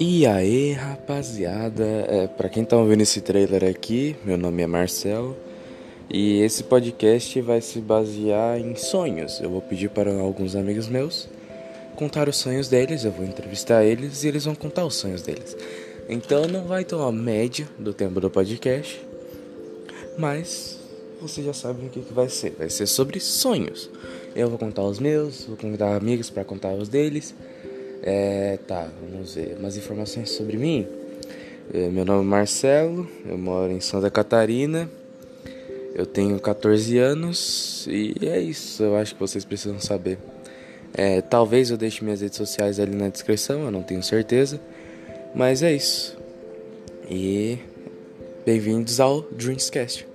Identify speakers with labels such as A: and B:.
A: E aí, rapaziada, é, para quem tá ouvindo esse trailer aqui, meu nome é Marcelo e esse podcast vai se basear em sonhos. Eu vou pedir para alguns amigos meus contar os sonhos deles, eu vou entrevistar eles e eles vão contar os sonhos deles. Então não vai uma média do tempo do podcast, mas você já sabe o que, que vai ser. Vai ser sobre sonhos. Eu vou contar os meus, vou convidar amigos para contar os deles. É, tá, vamos ver. Umas informações sobre mim. É, meu nome é Marcelo, eu moro em Santa Catarina. Eu tenho 14 anos e é isso, eu acho que vocês precisam saber. É, talvez eu deixe minhas redes sociais ali na descrição, eu não tenho certeza. Mas é isso. E bem-vindos ao Dreamscast.